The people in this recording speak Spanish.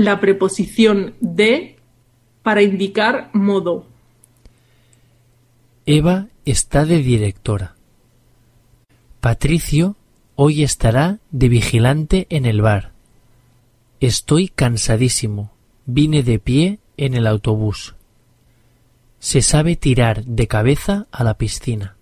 la preposición de para indicar modo. Eva está de directora. Patricio hoy estará de vigilante en el bar. Estoy cansadísimo. Vine de pie en el autobús. Se sabe tirar de cabeza a la piscina.